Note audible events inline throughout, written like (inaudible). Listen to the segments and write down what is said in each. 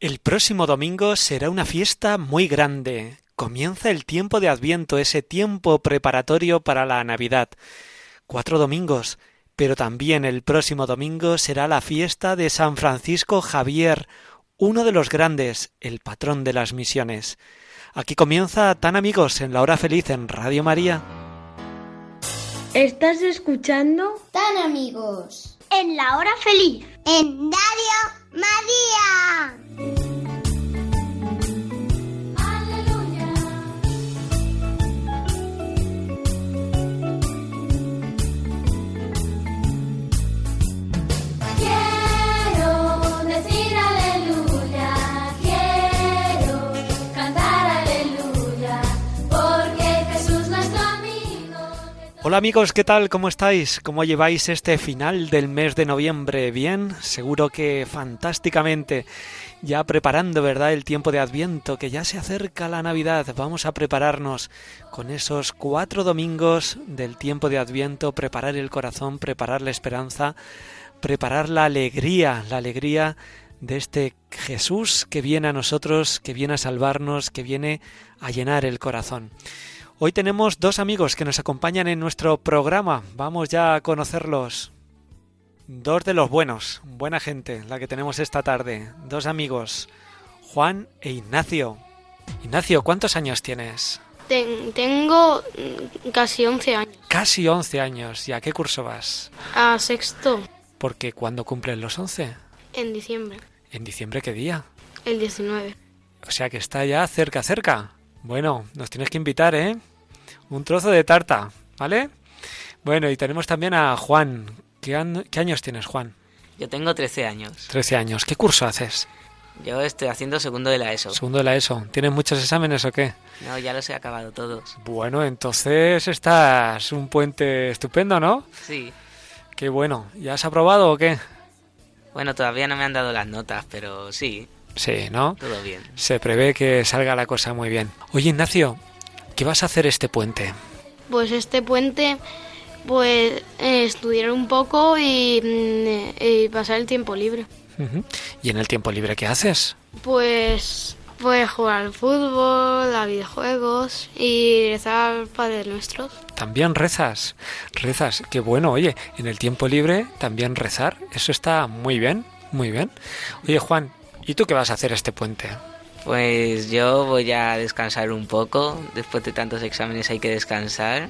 El próximo domingo será una fiesta muy grande. Comienza el tiempo de Adviento, ese tiempo preparatorio para la Navidad. Cuatro domingos, pero también el próximo domingo será la fiesta de San Francisco Javier, uno de los grandes, el patrón de las misiones. Aquí comienza Tan Amigos en la Hora Feliz en Radio María. ¿Estás escuchando? Tan amigos. En la hora feliz. En Radio María. Hola amigos, ¿qué tal? ¿Cómo estáis? ¿Cómo lleváis este final del mes de noviembre? ¿Bien? Seguro que fantásticamente. Ya preparando, ¿verdad? El tiempo de Adviento, que ya se acerca la Navidad. Vamos a prepararnos con esos cuatro domingos del tiempo de Adviento, preparar el corazón, preparar la esperanza, preparar la alegría, la alegría de este Jesús que viene a nosotros, que viene a salvarnos, que viene a llenar el corazón. Hoy tenemos dos amigos que nos acompañan en nuestro programa. Vamos ya a conocerlos. Dos de los buenos, buena gente, la que tenemos esta tarde. Dos amigos, Juan e Ignacio. Ignacio, ¿cuántos años tienes? Ten- tengo mm, casi 11 años. Casi 11 años. ¿Y a qué curso vas? A sexto, Porque ¿cuándo cumplen los 11? en diciembre, ¿En diciembre qué día? el 19. O sea que está ya cerca, cerca. Bueno, nos tienes que invitar, ¿eh? Un trozo de tarta, ¿vale? Bueno, y tenemos también a Juan. ¿Qué, an- qué años tienes, Juan? Yo tengo 13 años. 13 años. ¿Qué curso haces? Yo estoy haciendo segundo de la ESO. Segundo de la ESO. ¿Tienes muchos exámenes o qué? No, ya los he acabado todos. Bueno, entonces estás un puente estupendo, ¿no? Sí. Qué bueno. ¿Ya has aprobado o qué? Bueno, todavía no me han dado las notas, pero sí, Sí, ¿no? todo bien. Se prevé que salga la cosa muy bien. Oye, Ignacio, ¿qué vas a hacer este puente? Pues este puente, pues eh, estudiar un poco y, mm, y pasar el tiempo libre. ¿Y en el tiempo libre qué haces? Pues, pues jugar al fútbol, a videojuegos y rezar Padre Nuestros. También rezas, rezas. Qué bueno, oye, en el tiempo libre también rezar, eso está muy bien, muy bien. Oye, Juan, ¿y tú qué vas a hacer este puente? Pues yo voy a descansar un poco. Después de tantos exámenes hay que descansar.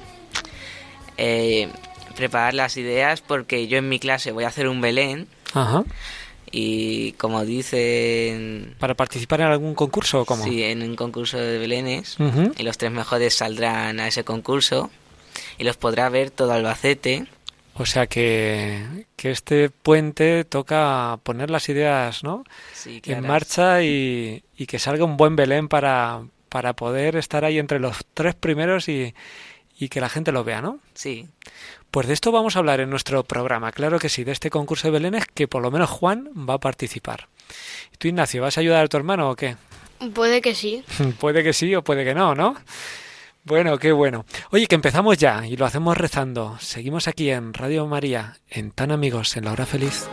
Eh, preparar las ideas porque yo en mi clase voy a hacer un Belén Ajá. y como dicen... ¿Para participar en algún concurso o cómo? Sí, en un concurso de Belenes. Y los tres mejores saldrán a ese concurso y los podrá ver todo Albacete. O sea que, que este puente toca poner las ideas, ¿no? Sí, En marcha y, y que salga un buen Belén para, para poder estar ahí entre los tres primeros y, y que la gente lo vea, ¿no? Sí, Pues de esto vamos a hablar en nuestro programa, claro que sí, de este concurso de Belénes que por lo menos Juan va a participar. ¿Y tú, Ignacio, vas a ayudar a tu hermano o qué? Puede que sí. (laughs) puede que sí o puede que no, ¿no? Bueno, qué bueno. Oye, que empezamos ya y lo hacemos rezando. Seguimos aquí en Radio María, en Tan Amigos, en la hora feliz.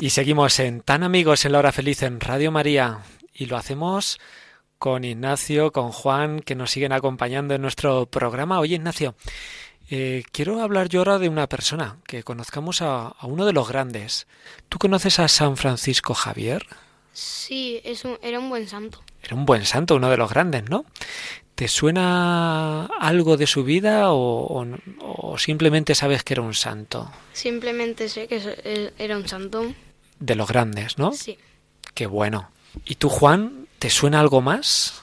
Y seguimos en Tan Amigos en la Hora Feliz en Radio María. Y lo hacemos con Ignacio, con Juan, que nos siguen acompañando en nuestro programa. Oye, Ignacio, eh, quiero hablar yo ahora de una persona, que conozcamos a, a uno de los grandes. ¿Tú conoces a San Francisco Javier? Sí, es un- era un buen santo. Era un buen santo, uno de los grandes, ¿no? ¿Te suena algo de su vida o, o- o simplemente sabes que era un santo? Simplemente sé que eh, era un santo. De los grandes, ¿no? Sí. Qué bueno. ¿Y tú, Juan, te suena algo más?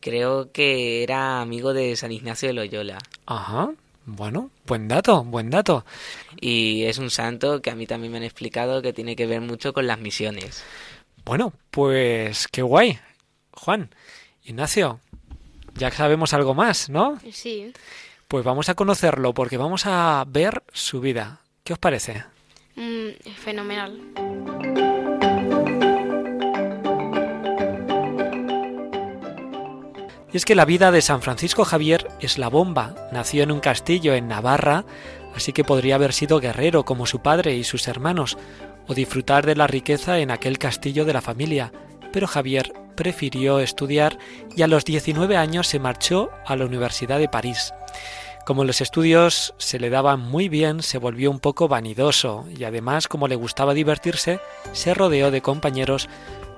Creo que era amigo de San Ignacio de Loyola. Ajá. Bueno, buen dato, buen dato. Y es un santo que a mí también me han explicado que tiene que ver mucho con las misiones. Bueno, pues qué guay. Juan, Ignacio, ya sabemos algo más, ¿no? Sí. Pues vamos a conocerlo porque vamos a ver su vida. ¿Qué os parece? Mm, fenomenal. Y es que la vida de San Francisco Javier es la bomba. Nació en un castillo en Navarra, así que podría haber sido guerrero como su padre y sus hermanos, o disfrutar de la riqueza en aquel castillo de la familia. Pero Javier prefirió estudiar y a los 19 años se marchó a la Universidad de París. Como los estudios se le daban muy bien, se volvió un poco vanidoso y además, como le gustaba divertirse, se rodeó de compañeros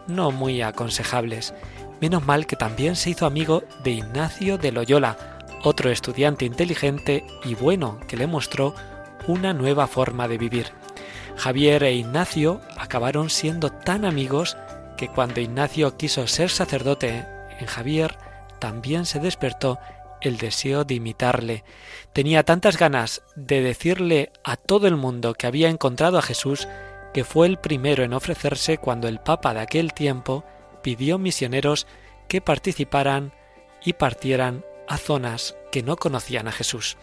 no muy aconsejables. Menos mal que también se hizo amigo de Ignacio de Loyola, otro estudiante inteligente y bueno que le mostró una nueva forma de vivir. Javier e Ignacio acabaron siendo tan amigos que cuando Ignacio quiso ser sacerdote en Javier, también se despertó el deseo de imitarle. Tenía tantas ganas de decirle a todo el mundo que había encontrado a Jesús que fue el primero en ofrecerse cuando el Papa de aquel tiempo pidió misioneros que participaran y partieran a zonas que no conocían a Jesús.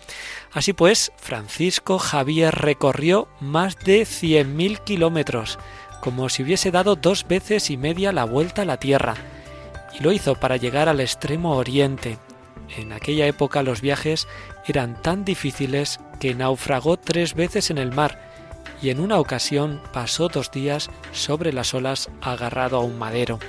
Así pues, Francisco Javier recorrió más de 100.000 kilómetros, como si hubiese dado dos veces y media la vuelta a la Tierra, y lo hizo para llegar al extremo oriente. En aquella época los viajes eran tan difíciles que naufragó tres veces en el mar, y en una ocasión pasó dos días sobre las olas agarrado a un madero.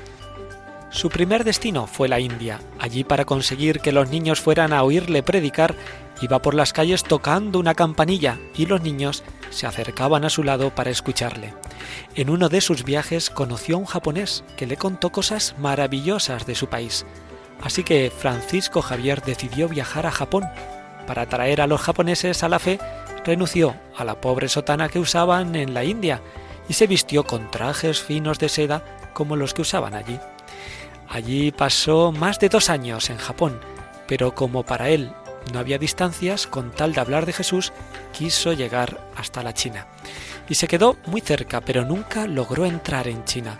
Su primer destino fue la India. Allí para conseguir que los niños fueran a oírle predicar, iba por las calles tocando una campanilla y los niños se acercaban a su lado para escucharle. En uno de sus viajes conoció a un japonés que le contó cosas maravillosas de su país. Así que Francisco Javier decidió viajar a Japón. Para atraer a los japoneses a la fe, renunció a la pobre sotana que usaban en la India y se vistió con trajes finos de seda como los que usaban allí. Allí pasó más de dos años en Japón, pero como para él no había distancias, con tal de hablar de Jesús, quiso llegar hasta la China. Y se quedó muy cerca, pero nunca logró entrar en China.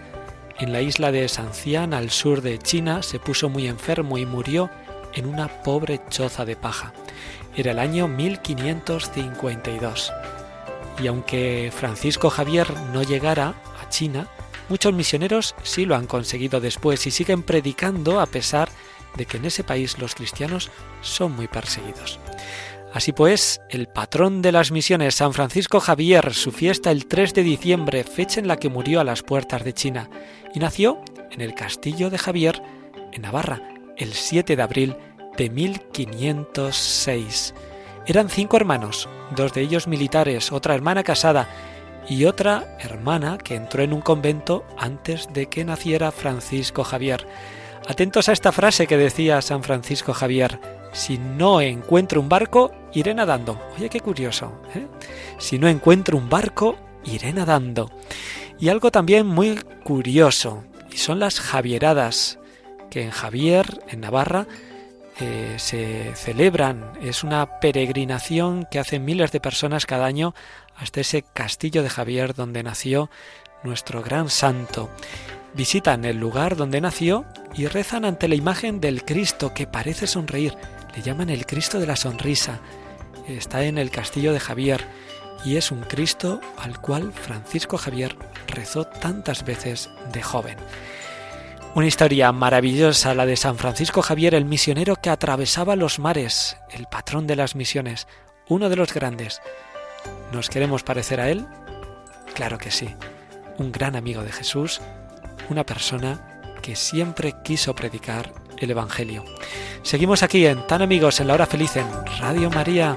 En la isla de Sancian, al sur de China, se puso muy enfermo y murió en una pobre choza de paja. Era el año 1552. Y aunque Francisco Javier no llegara a China, muchos misioneros sí lo han conseguido después y siguen predicando a pesar de que en ese país los cristianos son muy perseguidos. Así pues, el patrón de las misiones, San Francisco Javier, su fiesta el 3 de diciembre, fecha en la que murió a las puertas de China, y nació en el castillo de Javier, en Navarra, el 7 de abril de 1506. Eran cinco hermanos, dos de ellos militares, otra hermana casada y otra hermana que entró en un convento antes de que naciera Francisco Javier. Atentos a esta frase que decía San Francisco Javier, Si no encuentro un barco, iré nadando. Oye, qué curioso. ¿eh? Si no encuentro un barco, iré nadando. Y algo también muy curioso, y son las Javieradas, que en Javier, en Navarra, eh, se celebran. Es una peregrinación que hacen miles de personas cada año hasta ese castillo de Javier donde nació nuestro gran santo. Visitan el lugar donde nació y rezan ante la imagen del Cristo que parece sonreír. Le llaman el Cristo de la sonrisa. Está en el castillo de Javier y es un Cristo al cual Francisco Javier rezó tantas veces de joven. Una historia maravillosa, la de San Francisco Javier, el misionero que atravesaba los mares, el patrón de las misiones, uno de los grandes. ¿Nos queremos parecer a él? Claro que sí. Un gran amigo de Jesús, una persona que siempre quiso predicar el Evangelio. Seguimos aquí en Tan Amigos en la Hora Feliz en Radio María.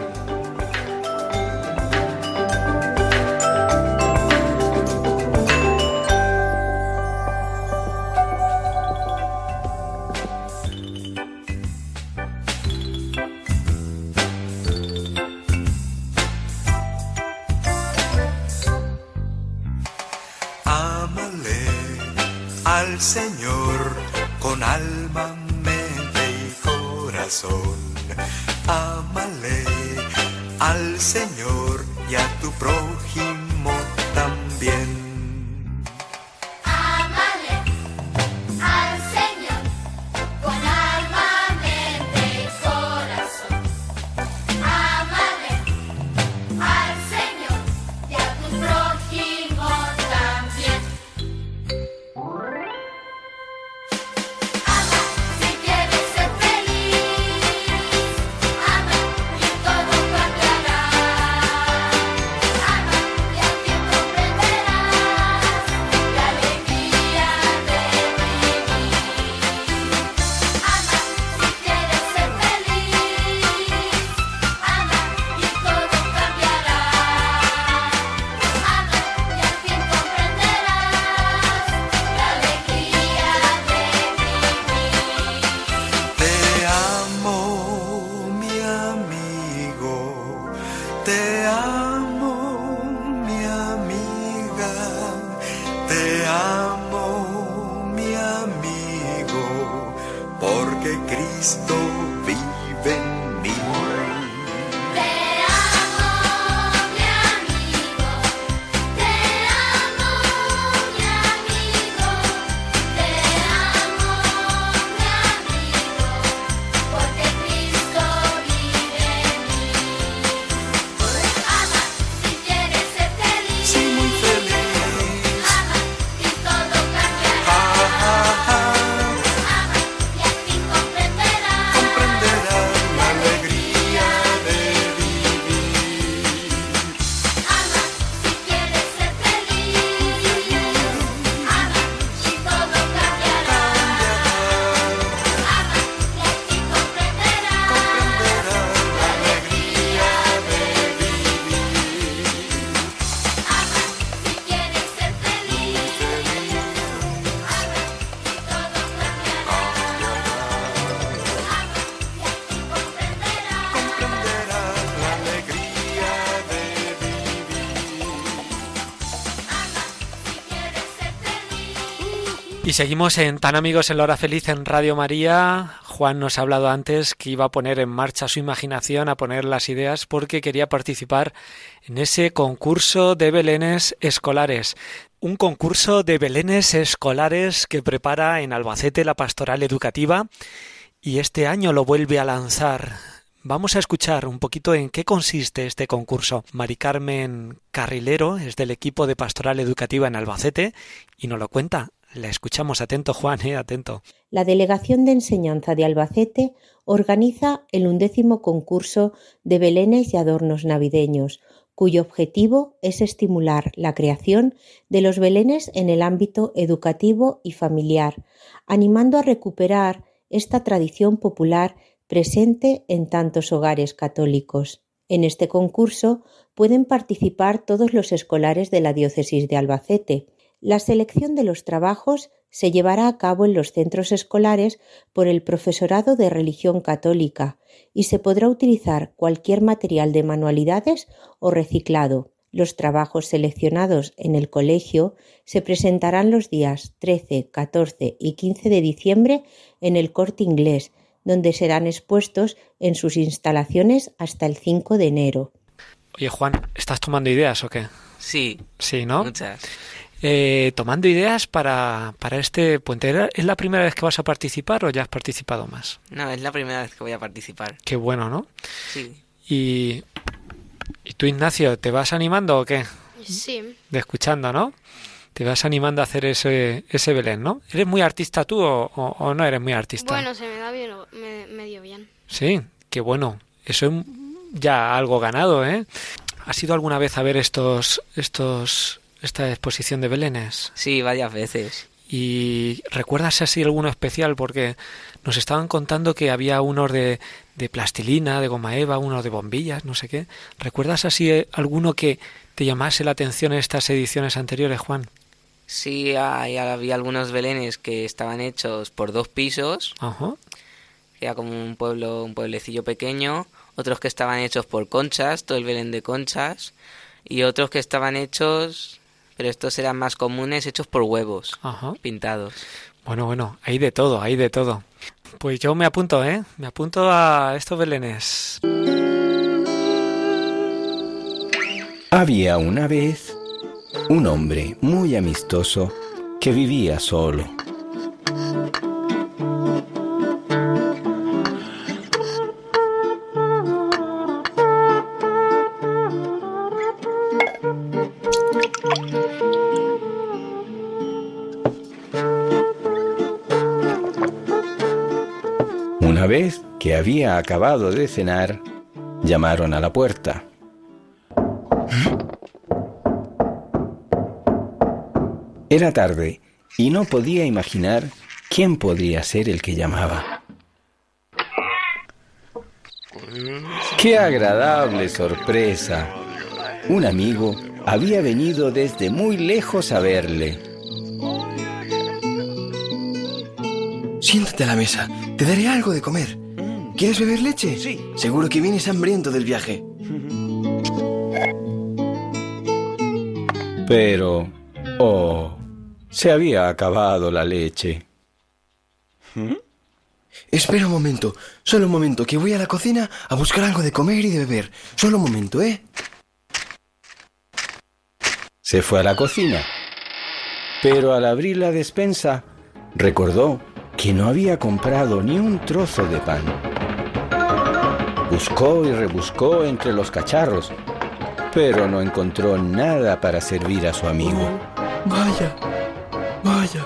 Seguimos en Tan Amigos en la Hora Feliz en Radio María. Juan nos ha hablado antes que iba a poner en marcha su imaginación, a poner las ideas, porque quería participar en ese concurso de belenes escolares. Un concurso de belenes escolares que prepara en Albacete la Pastoral Educativa y este año lo vuelve a lanzar. Vamos a escuchar un poquito en qué consiste este concurso. Mari Carmen Carrilero es del equipo de Pastoral Educativa en Albacete y nos lo cuenta. La escuchamos atento, Juan, eh, atento. La Delegación de Enseñanza de Albacete organiza el undécimo concurso de belenes y adornos navideños, cuyo objetivo es estimular la creación de los belenes en el ámbito educativo y familiar, animando a recuperar esta tradición popular presente en tantos hogares católicos. En este concurso pueden participar todos los escolares de la diócesis de Albacete. La selección de los trabajos se llevará a cabo en los centros escolares por el profesorado de religión católica y se podrá utilizar cualquier material de manualidades o reciclado. Los trabajos seleccionados en el colegio se presentarán los días 13, 14 y 15 de diciembre en el corte inglés, donde serán expuestos en sus instalaciones hasta el 5 de enero. Oye, Juan, ¿estás tomando ideas o qué? Sí, Sí, ¿no? muchas. Eh, tomando ideas para, para este puente. ¿Era- ¿Es la primera vez que vas a participar o ya has participado más? No, es la primera vez que voy a participar. Qué bueno, ¿no? Sí. Y, y tú, Ignacio, ¿te vas animando o qué? Sí. De escuchando, ¿no? Te vas animando a hacer ese, ese Belén, ¿no? ¿Eres muy artista tú o, o- o no eres muy artista? Bueno, se me da bien, me- medio bien. Sí, qué bueno. Eso es ya algo ganado, ¿eh? ¿Has ido alguna vez a ver estos, estos, esta exposición de Belénes? Sí, varias veces. ¿Y recuerdas así alguno especial? Porque nos estaban contando que había unos de, de plastilina, de goma eva, unos de bombillas, no sé qué. ¿Recuerdas así eh, alguno que te llamase la atención en estas ediciones anteriores, Juan? Sí, hay- había algunos belenes que estaban hechos por dos pisos, Ajá. era como un pueblo, un pueblecillo pequeño, otros que estaban hechos por conchas, todo el belén de conchas, y otros que estaban hechos, pero estos eran más comunes, hechos por huevos, Ajá. pintados. Bueno, bueno, hay de todo, hay de todo. Pues yo me apunto, ¿eh? Me apunto a estos belenes. Había una vez un hombre muy amistoso que vivía solo. Que había acabado de cenar, llamaron a la puerta. Era tarde y no podía imaginar quién podría ser el que llamaba. ¡Qué agradable sorpresa! Un amigo había venido desde muy lejos a verle. Siéntate a la mesa. Te daré algo de comer. ¿Quieres beber leche? Sí. Seguro que vienes hambriento del viaje. Pero... ¡Oh! Se había acabado la leche. Espera un momento. Solo un momento, que voy a la cocina a buscar algo de comer y de beber. Solo un momento, ¿eh? Se fue a la cocina. Pero al abrir la despensa, recordó que no había comprado ni un trozo de pan. Buscó y rebuscó entre los cacharros, pero no encontró nada para servir a su amigo. Vaya. Vaya.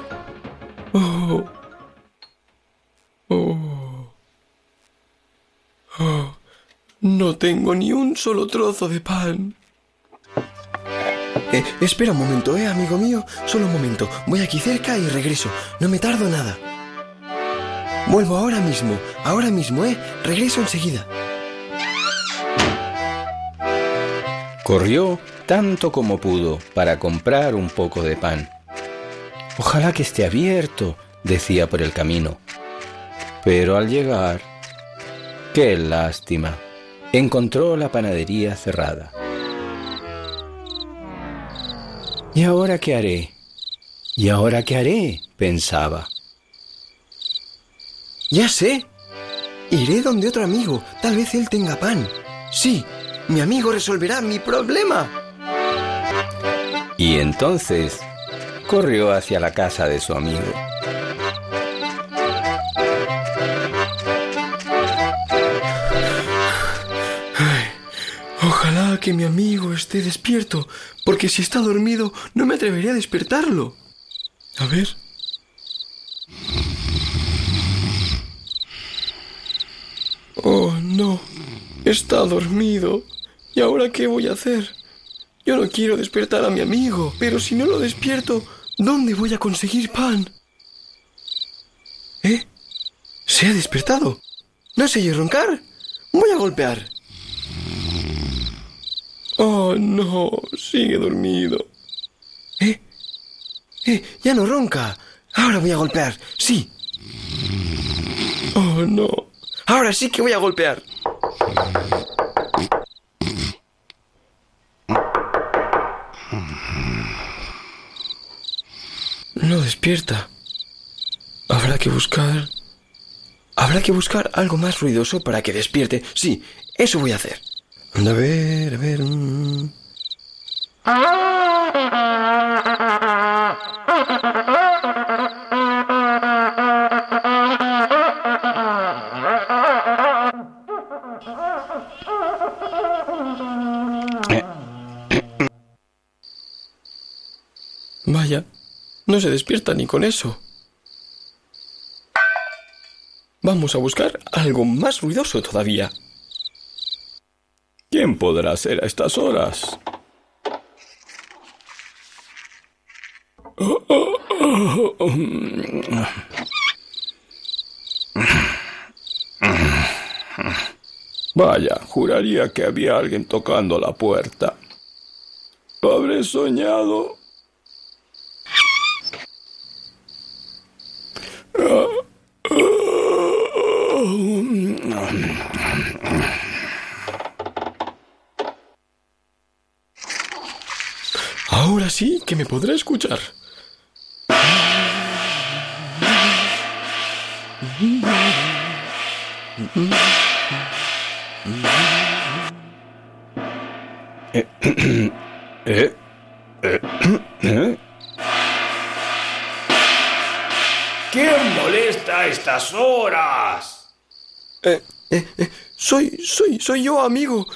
Oh. Oh. Oh. No tengo ni un solo trozo de pan. Eh, espera un momento, eh, amigo mío. Solo un momento. Voy aquí cerca y regreso. No me tardo nada. Vuelvo ahora mismo. Ahora mismo, eh. Regreso enseguida. Corrió tanto como pudo para comprar un poco de pan. Ojalá que esté abierto, decía por el camino. Pero al llegar, qué lástima, encontró la panadería cerrada. ¿Y ahora qué haré? ¿Y ahora qué haré? pensaba. Ya sé. Iré donde otro amigo. Tal vez él tenga pan. Sí, mi amigo resolverá mi problema. Y entonces corrió hacia la casa de su amigo. Ay, ojalá que mi amigo esté despierto, porque si está dormido no me atrevería a despertarlo. A ver. Oh, no. Está dormido. ¿Y ahora qué voy a hacer? Yo no quiero despertar a mi amigo, pero si no lo despierto, ¿dónde voy a conseguir pan? ¿Eh? ¿Se ha despertado? ¿No se oye roncar? Voy a golpear. Oh, no, sigue dormido. ¿Eh? ¿Eh? Ya no ronca. Ahora voy a golpear. Sí. Oh, no. Ahora sí que voy a golpear. No despierta. Habrá que buscar... Habrá que buscar algo más ruidoso para que despierte. Sí, eso voy a hacer. A ver, a ver... mm. (laughs) Vaya, no se despierta ni con eso. Vamos a buscar algo más ruidoso todavía. ¿Quién podrá ser a estas horas? Vaya, juraría que había alguien tocando la puerta. ¿Lo habré soñado? Ahora sí que me podrá escuchar. Eh, eh, eh, eh. ¿Quién molesta a estas horas? Eh, eh, eh, soy, soy, soy yo, amigo.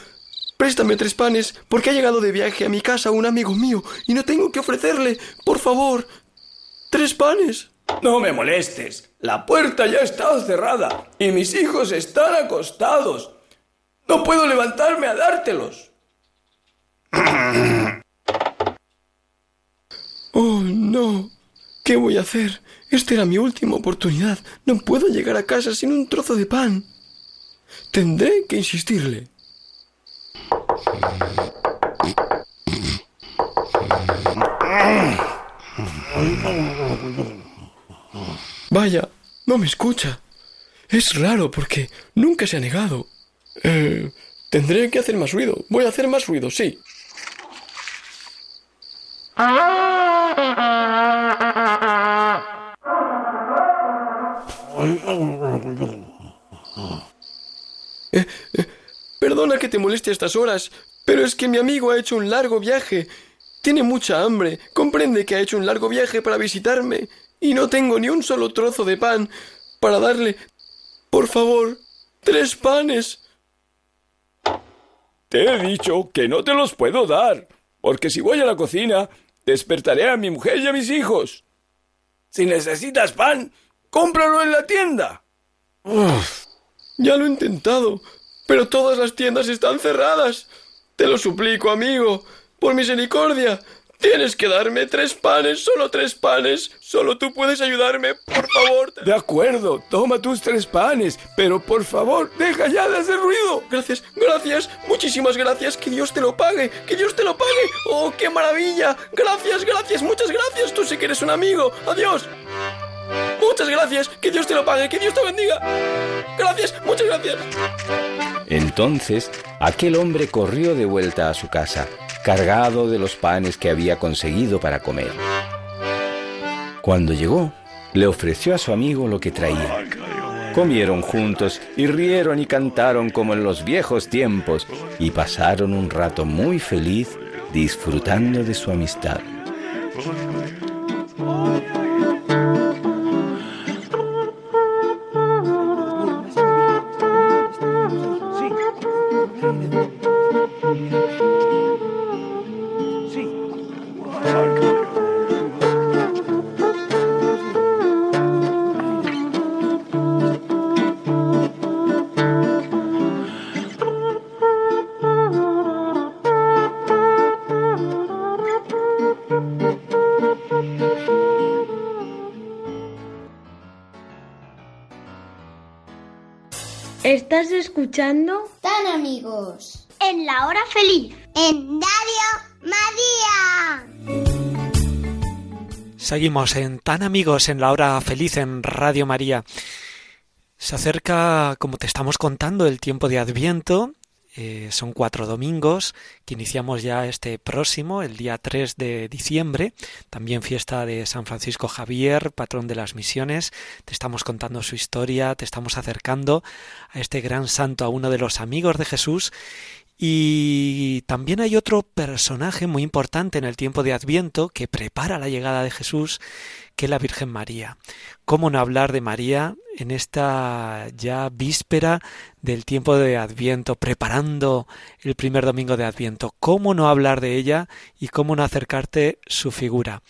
Préstame tres panes, porque ha llegado de viaje a mi casa un amigo mío y no tengo que ofrecerle. Por favor, tres panes. No me molestes. La puerta ya está cerrada y mis hijos están acostados. No puedo levantarme a dártelos. (clears throat) Oh, no. ¿Qué voy a hacer? Esta era mi última oportunidad. No puedo llegar a casa sin un trozo de pan. Tendré que insistirle. Vaya, no me escucha. Es raro porque nunca se ha negado. Eh, tendré que hacer más ruido. Voy a hacer más ruido, sí. (laughs) Eh, perdona que te moleste a estas horas, pero es que mi amigo ha hecho un largo viaje. Tiene mucha hambre. Comprende que ha hecho un largo viaje para visitarme y no tengo ni un solo trozo de pan para darle. Por favor, tres panes. Te he dicho que no te los puedo dar, porque si voy a la cocina, despertaré a mi mujer y a mis hijos. Si necesitas pan, cómpralo en la tienda. Uf, ya lo he intentado, pero todas las tiendas están cerradas. Te lo suplico, amigo, por misericordia. Tienes que darme tres panes, solo tres panes. Solo tú puedes ayudarme, por favor. De acuerdo, toma tus tres panes, pero por favor, deja ya de hacer ruido. Gracias, gracias, muchísimas gracias. Que Dios te lo pague, que Dios te lo pague. Oh, qué maravilla. Gracias, gracias, muchas gracias. Tú sí que eres un amigo. Adiós. Muchas gracias, que Dios te lo pague, que Dios te bendiga. Gracias, muchas gracias. Entonces aquel hombre corrió de vuelta a su casa, cargado de los panes que había conseguido para comer. Cuando llegó, le ofreció a su amigo lo que traía. Comieron juntos y rieron y cantaron como en los viejos tiempos y pasaron un rato muy feliz disfrutando de su amistad. Escuchando? Tan amigos. En la hora feliz. En Radio María. Seguimos en Tan Amigos en la hora feliz en Radio María. Se acerca, como te estamos contando, el tiempo de Adviento. Eh, son cuatro domingos que iniciamos ya este próximo, el día 3 de diciembre, también fiesta de San Francisco Javier, patrón de las misiones. Te estamos contando su historia, te estamos acercando a este gran santo, a uno de los amigos de Jesús y también hay otro personaje muy importante en el tiempo de Adviento que prepara la llegada de Jesús, que la Virgen María. ¿Cómo no hablar de María en esta ya víspera del tiempo de Adviento, preparando el primer domingo de Adviento? ¿Cómo no hablar de ella y cómo no acercarte su figura?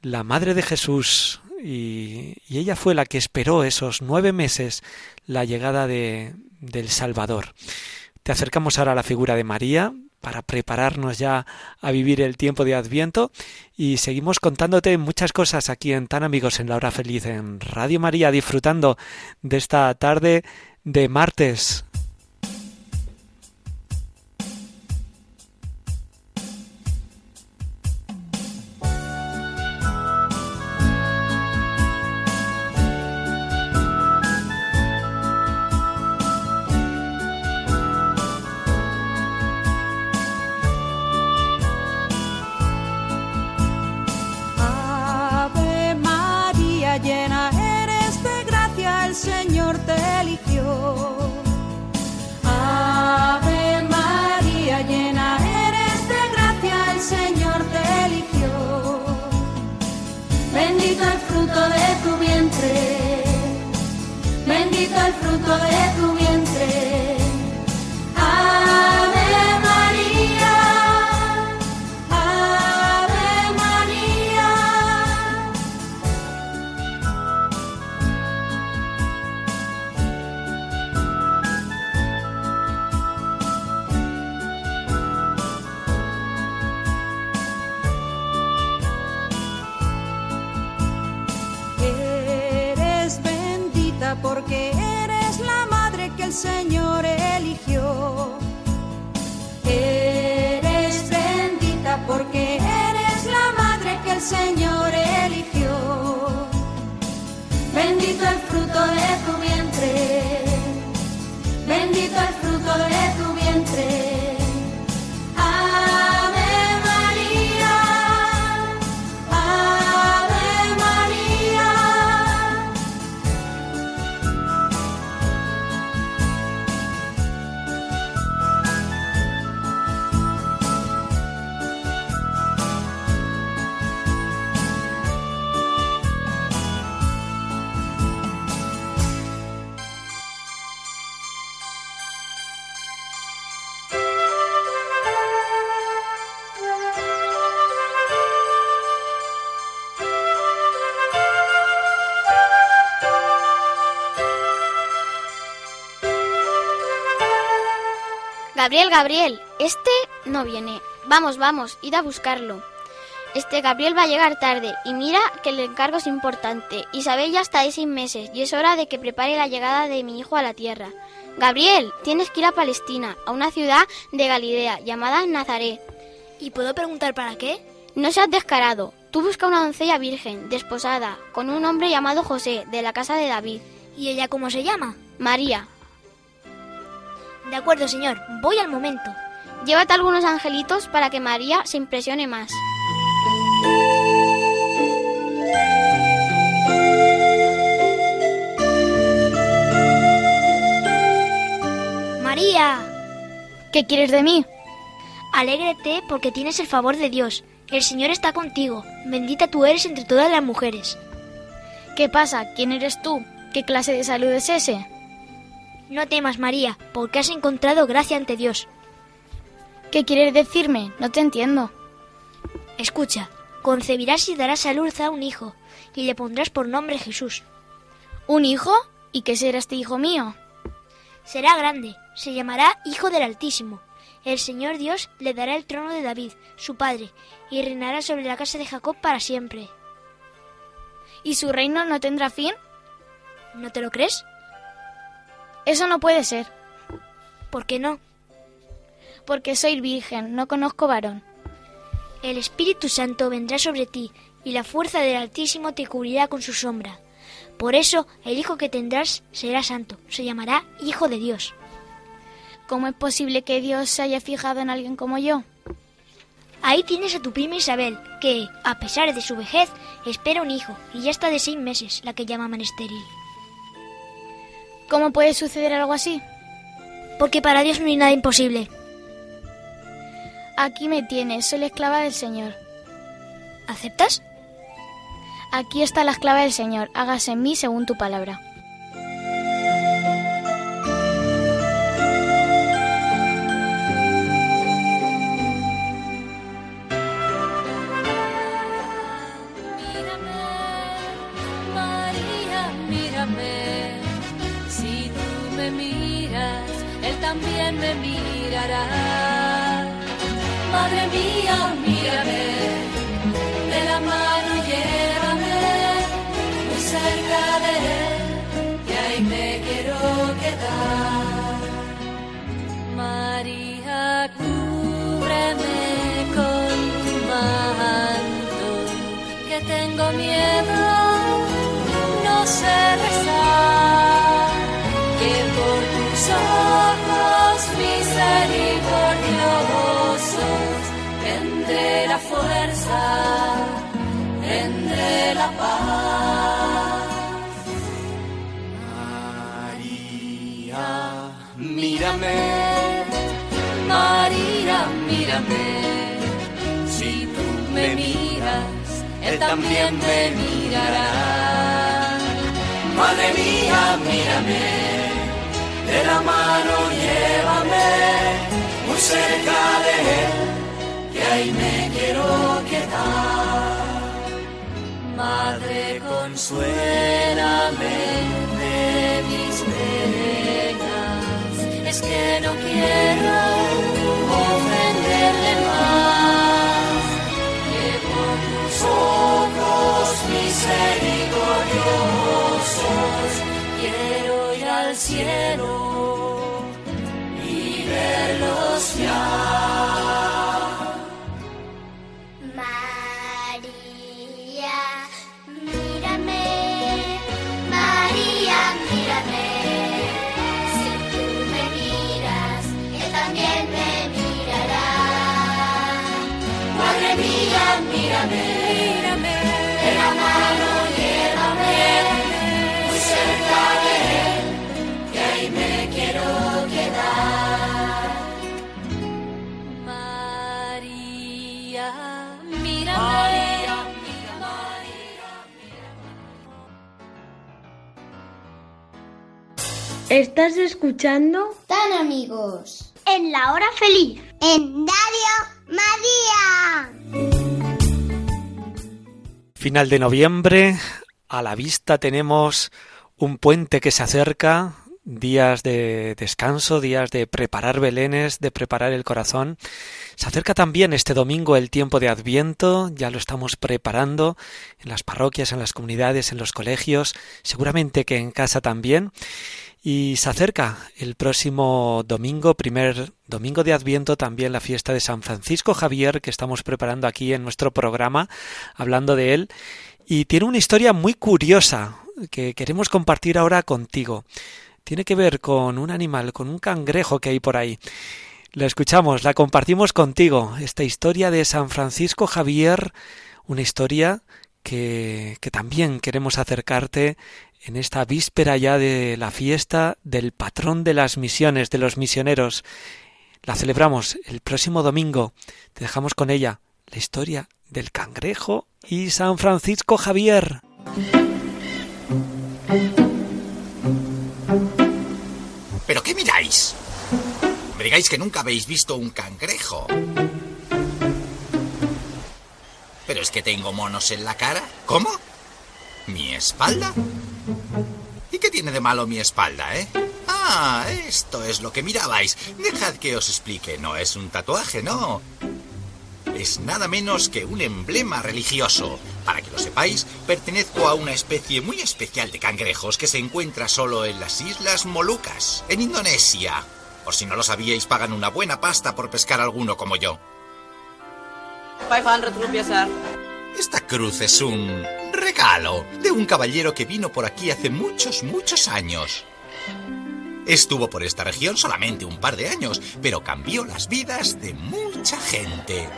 La Madre de Jesús, y, y ella fue la que esperó esos nueve meses la llegada de, del Salvador. Te acercamos ahora a la figura de María para prepararnos ya a vivir el tiempo de Adviento y seguimos contándote muchas cosas aquí en Tan Amigos en la Hora Feliz en Radio María disfrutando de esta tarde de martes. Gabriel, Gabriel, este no viene. Vamos, vamos, id a buscarlo. Este Gabriel va a llegar tarde y mira que el encargo es importante. Isabel ya está de seis meses y es hora de que prepare la llegada de mi hijo a la tierra. Gabriel, tienes que ir a Palestina, a una ciudad de Galilea llamada Nazaret. ¿Y puedo preguntar para qué? No seas descarado. Tú busca una doncella virgen, desposada, con un hombre llamado José, de la casa de David. ¿Y ella cómo se llama? María. De acuerdo, señor. Voy al momento. Llévate algunos angelitos para que María se impresione más. María. ¿Qué quieres de mí? Alégrate porque tienes el favor de Dios. El Señor está contigo. Bendita tú eres entre todas las mujeres. ¿Qué pasa? ¿Quién eres tú? ¿Qué clase de salud es ese? No temas, María, porque has encontrado gracia ante Dios. ¿Qué quieres decirme? No te entiendo. Escucha, concebirás y darás a luz a un hijo, y le pondrás por nombre Jesús. ¿Un hijo? ¿Y qué será este hijo mío? Será grande, se llamará Hijo del Altísimo. El Señor Dios le dará el trono de David, su padre, y reinará sobre la casa de Jacob para siempre. ¿Y su reino no tendrá fin? ¿No te lo crees? Eso no puede ser. ¿Por qué no? Porque soy virgen, no conozco varón. El Espíritu Santo vendrá sobre ti, y la fuerza del Altísimo te cubrirá con su sombra. Por eso el hijo que tendrás será santo, se llamará Hijo de Dios. ¿Cómo es posible que Dios se haya fijado en alguien como yo? Ahí tienes a tu prima Isabel, que, a pesar de su vejez, espera un hijo y ya está de seis meses, la que llaman estéril. ¿Cómo puede suceder algo así? Porque para Dios no hay nada imposible. Aquí me tienes, soy la esclava del Señor. ¿Aceptas? Aquí está la esclava del Señor, hágase en mí según tu palabra. Me mirará. Madre mía, mírame. De la mano llévame muy cerca de Él, que ahí me quiero quedar. María, cúbreme con tu manto, que tengo miedo no sé rezar, fuerza, tendré la paz. María, mírame, María, mírame, si tú me miras, Él también me mirará. Madre mía, mírame, de la mano llévame muy cerca de Él, que ahí me quiero quedar. Madre, consuélame de mis penas, es que no quiero ofenderle más, por tus ojos misericordiosos quiero ir al cielo y verlos ya. ¿Estás escuchando? Tan amigos. En la hora feliz. En Radio María. Final de noviembre, a la vista tenemos un puente que se acerca, días de descanso, días de preparar belenes, de preparar el corazón. Se acerca también este domingo el tiempo de Adviento, ya lo estamos preparando en las parroquias, en las comunidades, en los colegios, seguramente que en casa también. Y se acerca el próximo domingo, primer domingo de Adviento, también la fiesta de San Francisco Javier que estamos preparando aquí en nuestro programa, hablando de él. Y tiene una historia muy curiosa que queremos compartir ahora contigo. Tiene que ver con un animal, con un cangrejo que hay por ahí. La escuchamos, la compartimos contigo. Esta historia de San Francisco Javier, una historia que, también queremos acercarte en esta víspera ya de la fiesta del patrón de las misiones, de los misioneros. La celebramos el próximo domingo. Te dejamos con ella, la historia del cangrejo y San Francisco Javier. ¿Pero qué miráis? Me digáis que nunca habéis visto un cangrejo. Pero es que tengo monos en la cara. ¿Cómo? ¿Mi espalda? ¿Y qué tiene de malo mi espalda, eh? Ah, esto es lo que mirabais. Dejad que os explique. No es un tatuaje, no. Es nada menos que un emblema religioso. Para que lo sepáis, pertenezco a una especie muy especial de cangrejos que se encuentra solo en las Islas Molucas, en Indonesia. Por si no lo sabíais, pagan una buena pasta por pescar alguno como yo. 500 rupiah, sir. Esta cruz es un regalo de un caballero que vino por aquí hace muchos, muchos años. Estuvo por esta región solamente un par de años, pero cambió las vidas de mucha gente.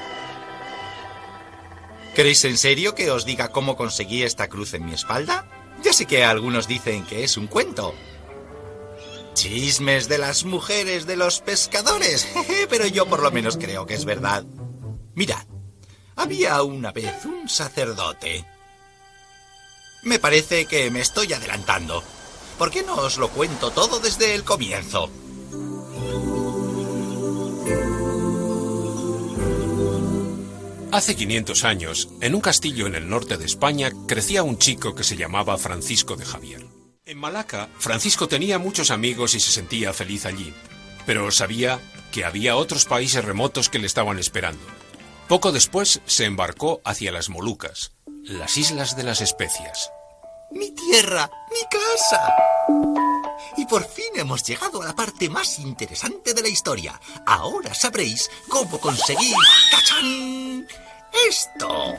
¿Creéis en serio que os diga cómo conseguí esta cruz en mi espalda? Ya sé que algunos dicen que es un cuento. Chismes de las mujeres de los pescadores, (laughs) pero yo por lo menos creo que es verdad. Mirad, había una vez un sacerdote. Me parece que me estoy adelantando. ¿Por qué no os lo cuento todo desde el comienzo? Hace 500 años, en un castillo en el norte de España, crecía un chico que se llamaba Francisco de Javier. En Malaca, Francisco tenía muchos amigos y se sentía feliz allí, pero sabía que había otros países remotos que le estaban esperando. Poco después se embarcó hacia las Molucas, las Islas de las Especias. Mi tierra, mi casa. Y por fin hemos llegado a la parte más interesante de la historia. Ahora sabréis cómo conseguir... ¡Cachán! Esto.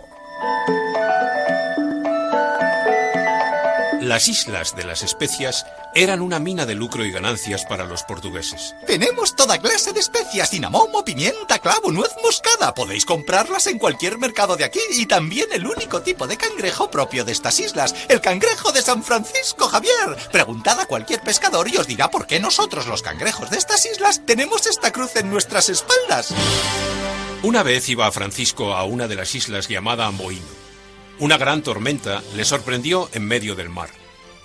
Las islas de las especias eran una mina de lucro y ganancias para los portugueses. Tenemos toda clase de especias, cinamomo, pimienta, clavo, nuez moscada. Podéis comprarlas en cualquier mercado de aquí y también el único tipo de cangrejo propio de estas islas, el cangrejo de San Francisco Javier. Preguntad a cualquier pescador y os dirá por qué nosotros los cangrejos de estas islas tenemos esta cruz en nuestras espaldas. Una vez iba Francisco a una de las islas llamada Amboíno. Una gran tormenta le sorprendió en medio del mar.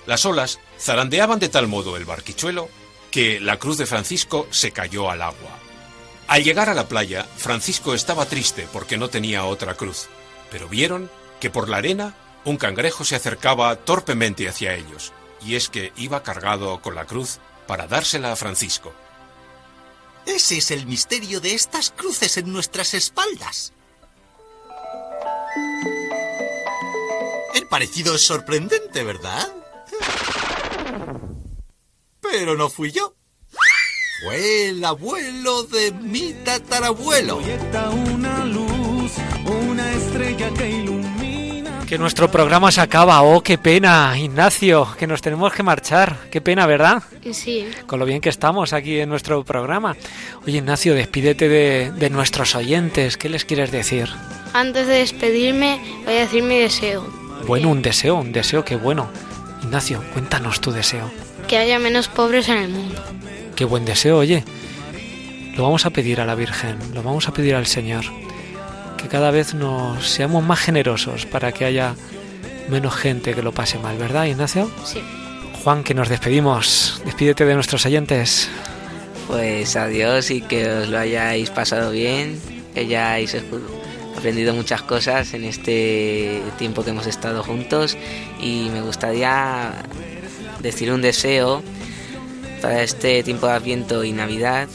Las olas zarandeaban de tal modo el barquichuelo que la cruz de Francisco se cayó al agua. Al llegar a la playa, Francisco estaba triste porque no tenía otra cruz, pero vieron que por la arena un cangrejo se acercaba torpemente hacia ellos, y es que iba cargado con la cruz para dársela a Francisco. Ese es el misterio de estas cruces en nuestras espaldas. El parecido es sorprendente, ¿verdad? Pero no fui yo. Fue el abuelo de mi tatarabuelo. Una luz, una estrella que ilumina. Que nuestro programa se acaba. Oh, qué pena, Ignacio, que nos tenemos que marchar. Qué pena, ¿verdad? Sí. Con lo bien que estamos aquí en nuestro programa. Oye, Ignacio, despídete de, de nuestros oyentes. ¿Qué les quieres decir? Antes de despedirme, voy a decir mi deseo. Bueno, un deseo, un deseo que bueno. Ignacio, cuéntanos tu deseo. Que haya menos pobres en el mundo. Qué buen deseo, oye. Lo vamos a pedir a la Virgen, lo vamos a pedir al Señor. Que cada vez nos seamos más generosos para que haya menos gente que lo pase mal, ¿verdad, Ignacio? Sí. Juan, que nos despedimos. Despídete de nuestros oyentes. Pues adiós y que os lo hayáis pasado bien, que hayáis aprendido muchas cosas en este tiempo que hemos estado juntos y me gustaría decir un deseo para este tiempo de Adviento y Navidad.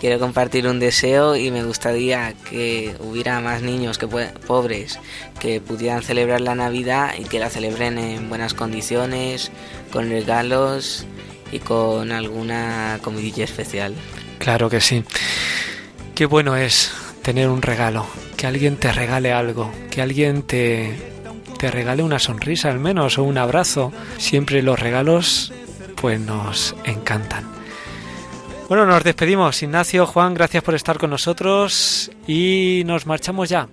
Quiero compartir un deseo y me gustaría que hubiera más niños que pobres que pudieran celebrar la Navidad y que la celebren en buenas condiciones, con regalos y con alguna comidilla especial. Claro que sí. Qué bueno es tener un regalo, que alguien te regale algo, que alguien te, te regale una sonrisa al menos o un abrazo. Siempre los regalos pues nos encantan. Bueno, nos despedimos. Ignacio, Juan, gracias por estar con nosotros y nos marchamos ya.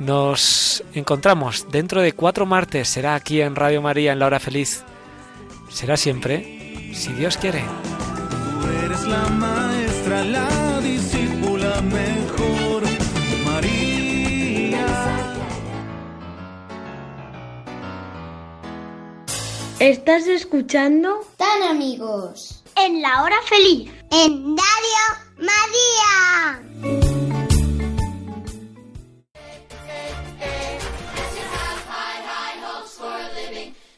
Nos encontramos dentro de cuatro martes. Será aquí en Radio María en la hora feliz. Será siempre, si Dios quiere. Tú eres la maestra, la discípula ¿Estás escuchando? Tan amigos. En la hora feliz. En Radio María.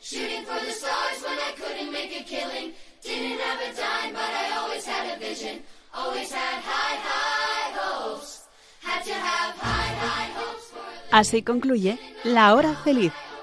Shooting for the stars when I couldn't make a killing. Didn't have a dime, but I always had a vision. Always had high, high hopes. Had to have high, high hopes for Así concluye La Hora Feliz,